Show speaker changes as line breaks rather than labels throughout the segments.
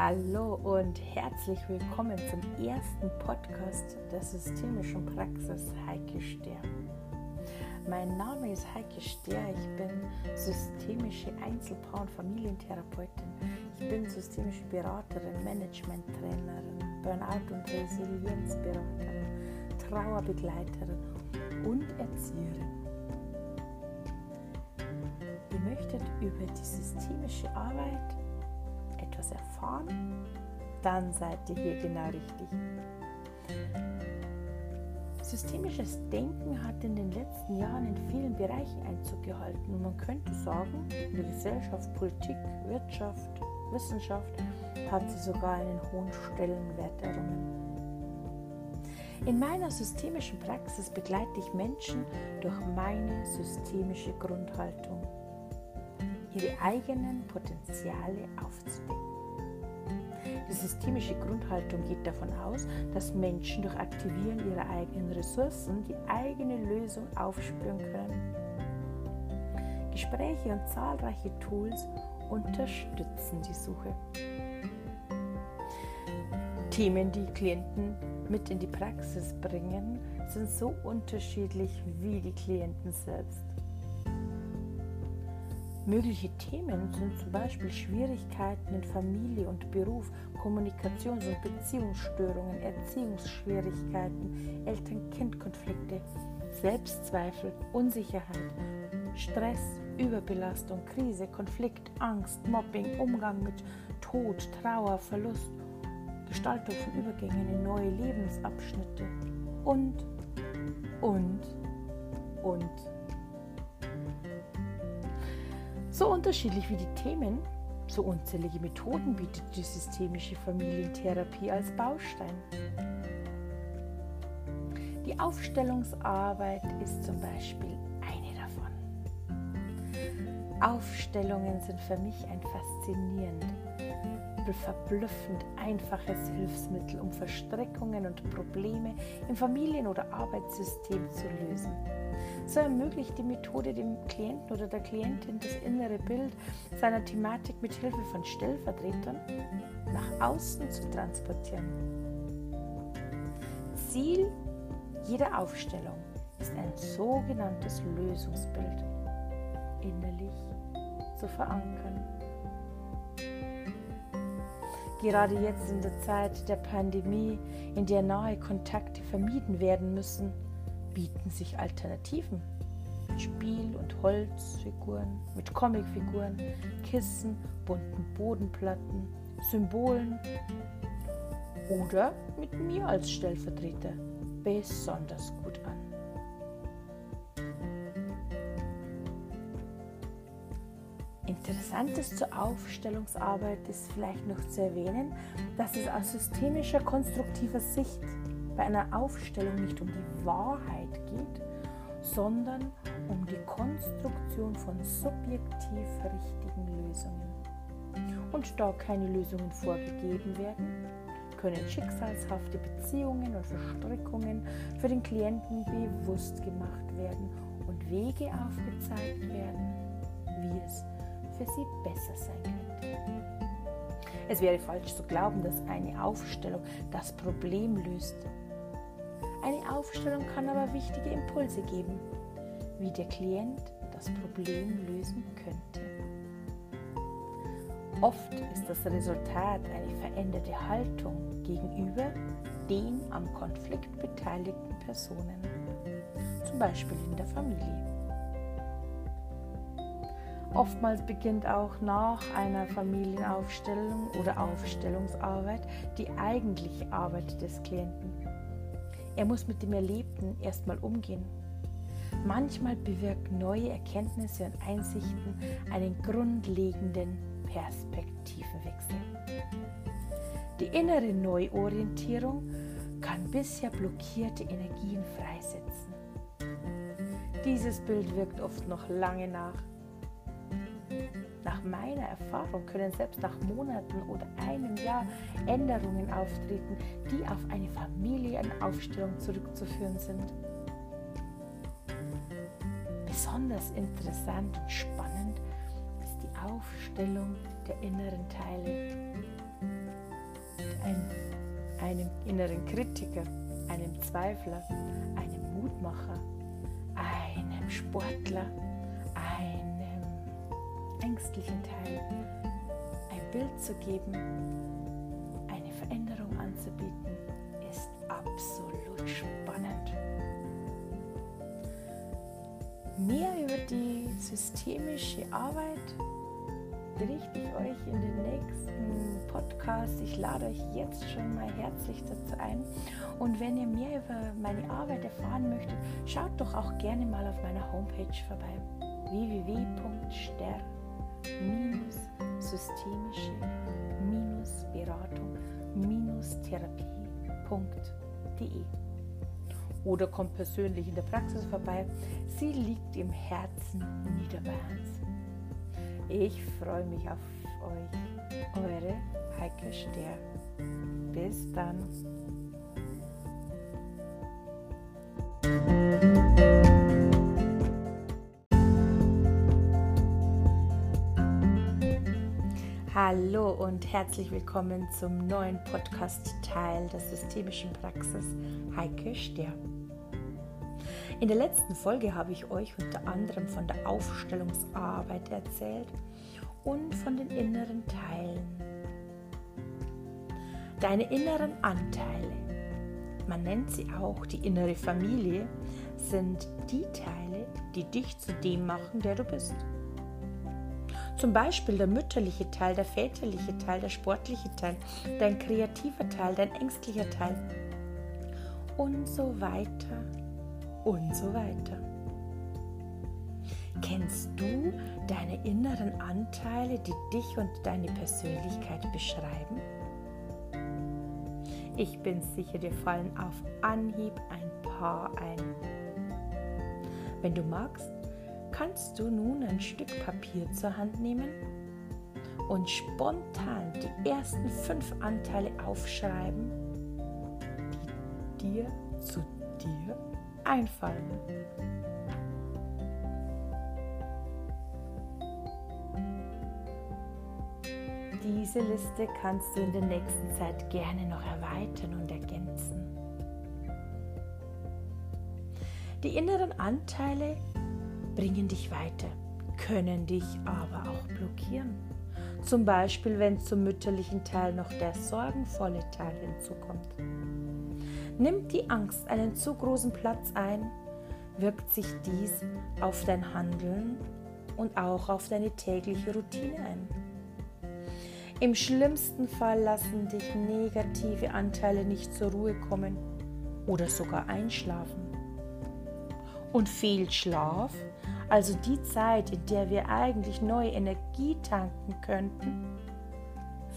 Hallo und herzlich willkommen zum ersten Podcast der systemischen Praxis Heike Stehr. Mein Name ist Heike Stehr, ich bin systemische Einzelpaar- und Familientherapeutin. Ich bin systemische Beraterin, Managementtrainerin, Burnout- und Resilienzberaterin, Trauerbegleiterin und Erzieherin. Ihr möchtet über die systemische Arbeit etwas erfahren, dann seid ihr hier genau richtig. Systemisches Denken hat in den letzten Jahren in vielen Bereichen Einzug gehalten und man könnte sagen, in der Gesellschaft, Politik, Wirtschaft, Wissenschaft hat sie sogar einen hohen Stellenwert errungen. In meiner systemischen Praxis begleite ich Menschen durch meine systemische Grundhaltung, ihre eigenen Potenziale aufzudecken. Die systemische Grundhaltung geht davon aus, dass Menschen durch Aktivieren ihrer eigenen Ressourcen die eigene Lösung aufspüren können. Gespräche und zahlreiche Tools unterstützen die Suche. Themen, die Klienten mit in die Praxis bringen, sind so unterschiedlich wie die Klienten selbst. Mögliche Themen sind zum Beispiel Schwierigkeiten in Familie und Beruf, Kommunikations- und Beziehungsstörungen, Erziehungsschwierigkeiten, Eltern-Kind-Konflikte, Selbstzweifel, Unsicherheit, Stress, Überbelastung, Krise, Konflikt, Angst, Mobbing, Umgang mit Tod, Trauer, Verlust, Gestaltung von Übergängen in neue Lebensabschnitte und, und, und. So unterschiedlich wie die Themen, so unzählige Methoden bietet die systemische Familientherapie als Baustein. Die Aufstellungsarbeit ist zum Beispiel eine davon. Aufstellungen sind für mich ein faszinierend, verblüffend einfaches Hilfsmittel, um Verstrickungen und Probleme im Familien- oder Arbeitssystem zu lösen. So ermöglicht die Methode dem Klienten oder der Klientin das innere Bild seiner Thematik mit Hilfe von Stellvertretern nach außen zu transportieren. Ziel jeder Aufstellung ist ein sogenanntes Lösungsbild innerlich zu verankern. Gerade jetzt in der Zeit der Pandemie, in der nahe Kontakte vermieden werden müssen, bieten sich Alternativen mit Spiel- und Holzfiguren, mit Comicfiguren, Kissen, bunten Bodenplatten, Symbolen oder mit mir als Stellvertreter besonders gut an. Interessantes zur Aufstellungsarbeit ist vielleicht noch zu erwähnen, dass es aus systemischer, konstruktiver Sicht bei einer Aufstellung nicht um die Wahrheit geht, sondern um die Konstruktion von subjektiv richtigen Lösungen. Und da keine Lösungen vorgegeben werden, können schicksalshafte Beziehungen und Verstrickungen für den Klienten bewusst gemacht werden und Wege aufgezeigt werden, wie es für sie besser sein könnte. Es wäre falsch zu glauben, dass eine Aufstellung das Problem löst, eine Aufstellung kann aber wichtige Impulse geben, wie der Klient das Problem lösen könnte. Oft ist das Resultat eine veränderte Haltung gegenüber den am Konflikt beteiligten Personen, zum Beispiel in der Familie. Oftmals beginnt auch nach einer Familienaufstellung oder Aufstellungsarbeit die eigentliche Arbeit des Klienten. Er muss mit dem Erlebten erstmal umgehen. Manchmal bewirken neue Erkenntnisse und Einsichten einen grundlegenden Perspektivenwechsel. Die innere Neuorientierung kann bisher blockierte Energien freisetzen. Dieses Bild wirkt oft noch lange nach. Nach meiner Erfahrung können selbst nach Monaten oder einem Jahr Änderungen auftreten, die auf eine Familienaufstellung zurückzuführen sind. Besonders interessant und spannend ist die Aufstellung der inneren Teile. ein, einem inneren Kritiker, einem Zweifler, einem Mutmacher, einem Sportler, ängstlichen Teil ein Bild zu geben, eine Veränderung anzubieten, ist absolut spannend. Mehr über die systemische Arbeit berichte ich euch in den nächsten Podcast. Ich lade euch jetzt schon mal herzlich dazu ein. Und wenn ihr mehr über meine Arbeit erfahren möchtet, schaut doch auch gerne mal auf meiner Homepage vorbei www.stern-systemische-beratung-therapie.de oder kommt persönlich in der Praxis vorbei. Sie liegt im Herzen Niederbayerns. Ich freue mich auf euch. Eure Heike Ster. Bis dann. Hallo und herzlich willkommen zum neuen Podcast-Teil der systemischen Praxis Heike Ster. In der letzten Folge habe ich euch unter anderem von der Aufstellungsarbeit erzählt und von den inneren Teilen. Deine inneren Anteile, man nennt sie auch die innere Familie, sind die Teile, die dich zu dem machen, der du bist. Zum Beispiel der mütterliche Teil, der väterliche Teil, der sportliche Teil, dein kreativer Teil, dein ängstlicher Teil und so weiter und so weiter. Kennst du deine inneren Anteile, die dich und deine Persönlichkeit beschreiben? Ich bin sicher, dir fallen auf Anhieb ein paar ein. Wenn du magst, kannst du nun ein Stück Papier zur Hand nehmen und spontan die ersten fünf Anteile aufschreiben, die dir zu dir einfallen. Diese Liste kannst du in der nächsten Zeit gerne noch erweitern und ergänzen. Die inneren Anteile bringen dich weiter, können dich aber auch blockieren. Zum Beispiel, wenn zum mütterlichen Teil noch der sorgenvolle Teil hinzukommt. Nimmt die Angst einen zu großen Platz ein, wirkt sich dies auf dein Handeln und auch auf deine tägliche Routine ein. Im schlimmsten Fall lassen dich negative Anteile nicht zur Ruhe kommen oder sogar einschlafen. Und fehlt Schlaf, also die Zeit, in der wir eigentlich neue Energie tanken könnten,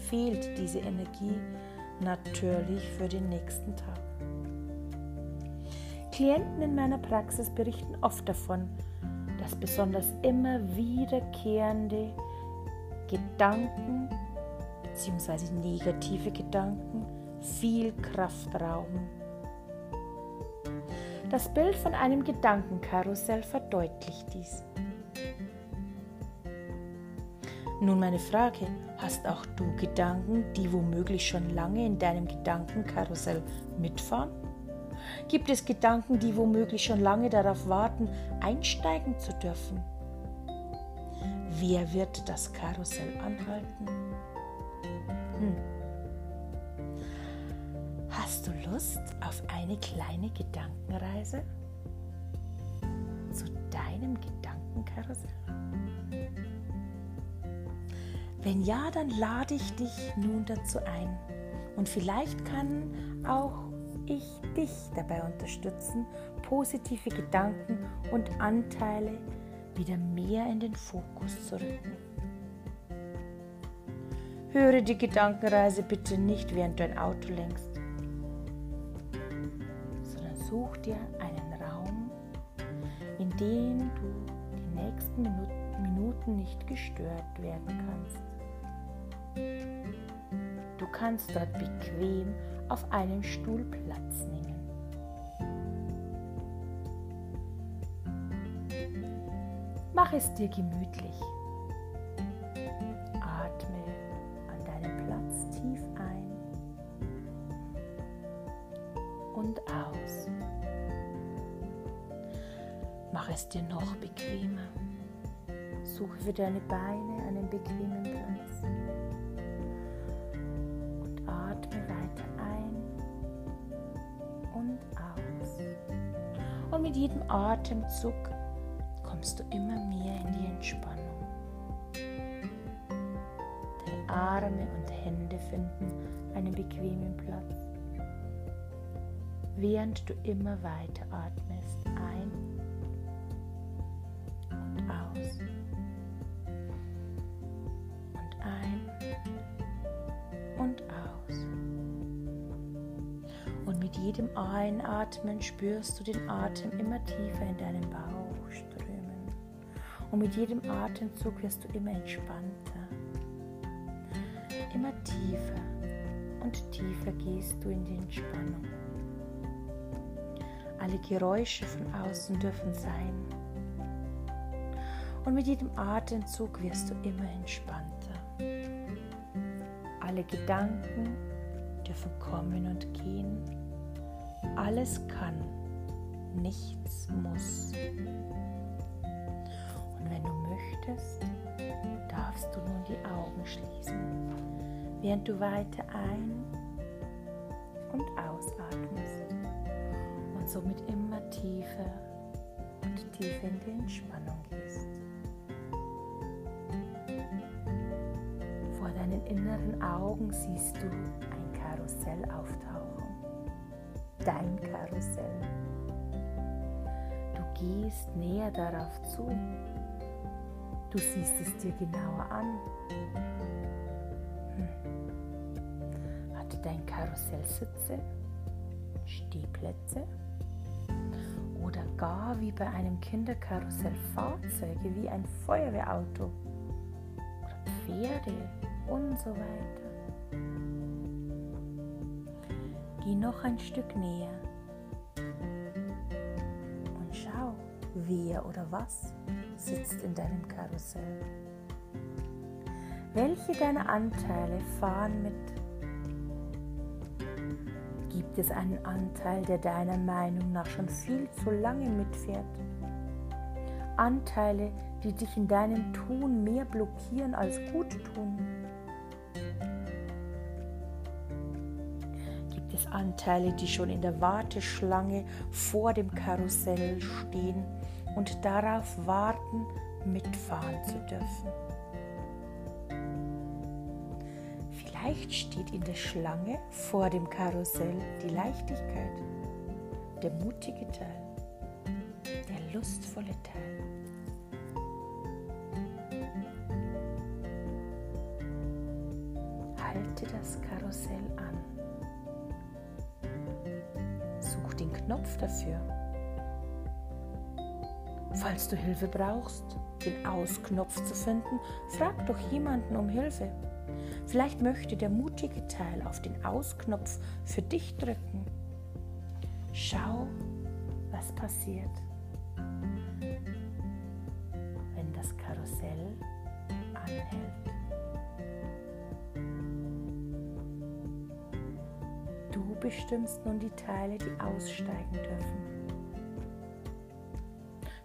fehlt diese Energie natürlich für den nächsten Tag. Klienten in meiner Praxis berichten oft davon, dass besonders immer wiederkehrende Gedanken bzw. negative Gedanken viel Kraft rauben. Das Bild von einem Gedankenkarussell verdeutlicht dies. Nun meine Frage, hast auch du Gedanken, die womöglich schon lange in deinem Gedankenkarussell mitfahren? Gibt es Gedanken, die womöglich schon lange darauf warten, einsteigen zu dürfen? Wer wird das Karussell anhalten? Hm. Hast du Lust auf eine kleine Gedankenreise zu deinem Gedankenkarussell? Wenn ja, dann lade ich dich nun dazu ein. Und vielleicht kann auch ich dich dabei unterstützen, positive Gedanken und Anteile wieder mehr in den Fokus zu rücken. Höre die Gedankenreise bitte nicht, während du ein Auto lenkst, such dir einen Raum, in dem du die nächsten Minuten nicht gestört werden kannst. Du kannst dort bequem auf einen Stuhl Platz nehmen. Mach es dir gemütlich. Es dir noch bequemer. Suche für deine Beine einen bequemen Platz. Und atme weiter ein und aus. Und mit jedem Atemzug kommst du immer mehr in die Entspannung. Deine Arme und Hände finden einen bequemen Platz, während du immer weiter atmest ein und ein und aus. Und mit jedem Einatmen spürst du den Atem immer tiefer in deinen Bauch strömen. Und mit jedem Atemzug wirst du immer entspannter immer tiefer und tiefer gehst du in die Entspannung. Alle Geräusche von außen dürfen sein. Und mit jedem Atemzug wirst du immer entspannter. Alle Gedanken dürfen kommen und gehen. Alles kann, nichts muss. Und wenn du möchtest, darfst du nun die Augen schließen während du weiter ein- und ausatmest und somit immer tiefer und tiefer in die Entspannung gehst. Inneren Augen siehst du ein Karussell auftauchen. Dein Karussell. Du gehst näher darauf zu. Du siehst es dir genauer an dein Karussell Sitze, Stehplätze oder gar wie bei einem Kinderkarussell Fahrzeuge wie ein Feuerwehrauto oder Pferde und so weiter. Geh noch ein Stück näher und schau, wer oder was sitzt in deinem Karussell. Welche deiner Anteile fahren mit Gibt es einen Anteil, der deiner Meinung nach schon viel zu lange mitfährt? Anteile, die dich in deinem Tun mehr blockieren als gut tun? Anteile, die schon in der Warteschlange vor dem Karussell stehen und darauf warten, mitfahren zu dürfen? Vielleicht steht in der Schlange vor dem Karussell die Leichtigkeit, der mutige Teil, der lustvolle Teil. Dafür. Falls du Hilfe brauchst, den Ausknopf zu finden, frag doch jemanden um Hilfe. Vielleicht möchte der mutige Teil auf den Ausknopf für dich drücken. Schau, was passiert, wenn das Karussell anhält. Bestimmst nun die Teile, die aussteigen dürfen.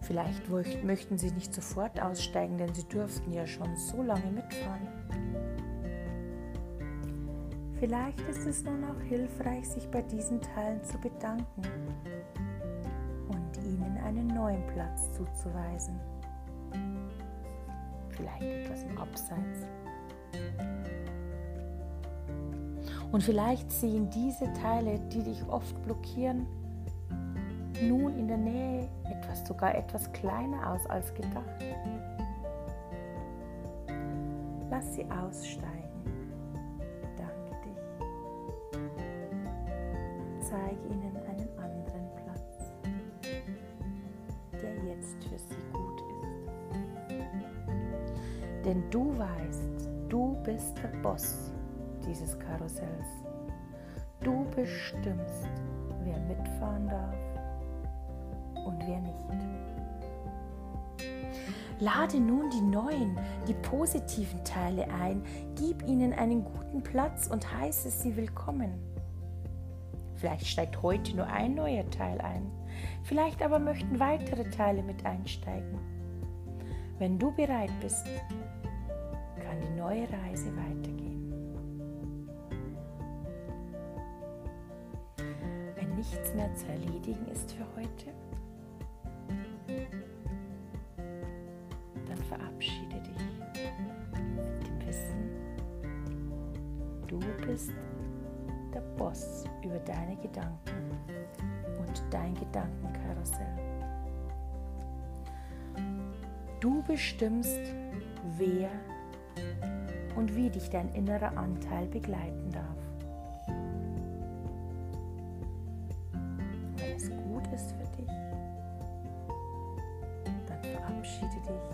Vielleicht möchten sie nicht sofort aussteigen, denn sie dürften ja schon so lange mitfahren. Vielleicht ist es nun auch hilfreich, sich bei diesen Teilen zu bedanken und ihnen einen neuen Platz zuzuweisen. Vielleicht etwas im Abseits. Und vielleicht sehen diese Teile, die dich oft blockieren, nun in der Nähe etwas sogar etwas kleiner aus als gedacht. Lass sie aussteigen. zeige ihnen einen anderen Platz, der jetzt für sie gut ist. Denn du weißt, du bist der Boss dieses Karussells. Du bestimmst, wer mitfahren darf und wer nicht. Lade nun die neuen, die positiven Teile ein, gib ihnen einen guten Platz und heiße sie willkommen. Vielleicht steigt heute nur ein neuer Teil ein. Vielleicht aber möchten weitere Teile mit einsteigen. Wenn du bereit bist, kann die neue Reise weitergehen. Nichts mehr zu erledigen ist für heute, dann verabschiede dich mit dem Wissen, du bist der Boss über deine Gedanken und dein Gedankenkarussell. Du bestimmst, wer und wie dich dein innerer Anteil begleiten darf. Ist für dich, dann verabschiede dich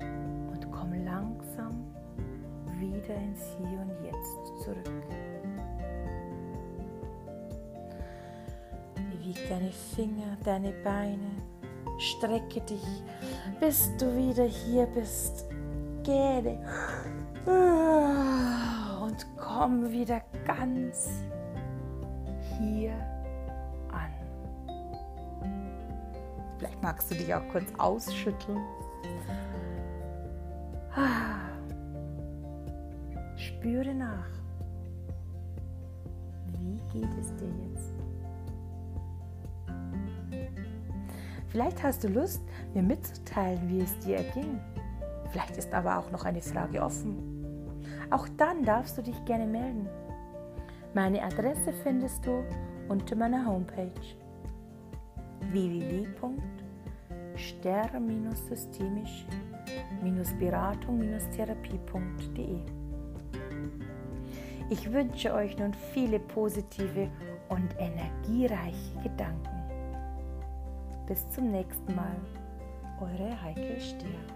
und komm langsam wieder ins Hier und Jetzt zurück. Beweg deine Finger, deine Beine, strecke dich, bis du wieder hier bist. Gähne und komm wieder ganz hier magst du dich auch kurz ausschütteln. Spüre nach. Wie geht es dir jetzt? Vielleicht hast du Lust, mir mitzuteilen, wie es dir erging. Vielleicht ist aber auch noch eine Frage offen. Auch dann darfst du dich gerne melden. Meine Adresse findest du unter meiner Homepage www.stern-systemisch-beratung-therapie.de Ich wünsche euch nun viele positive und energiereiche Gedanken. Bis zum nächsten Mal, eure Heike Stier.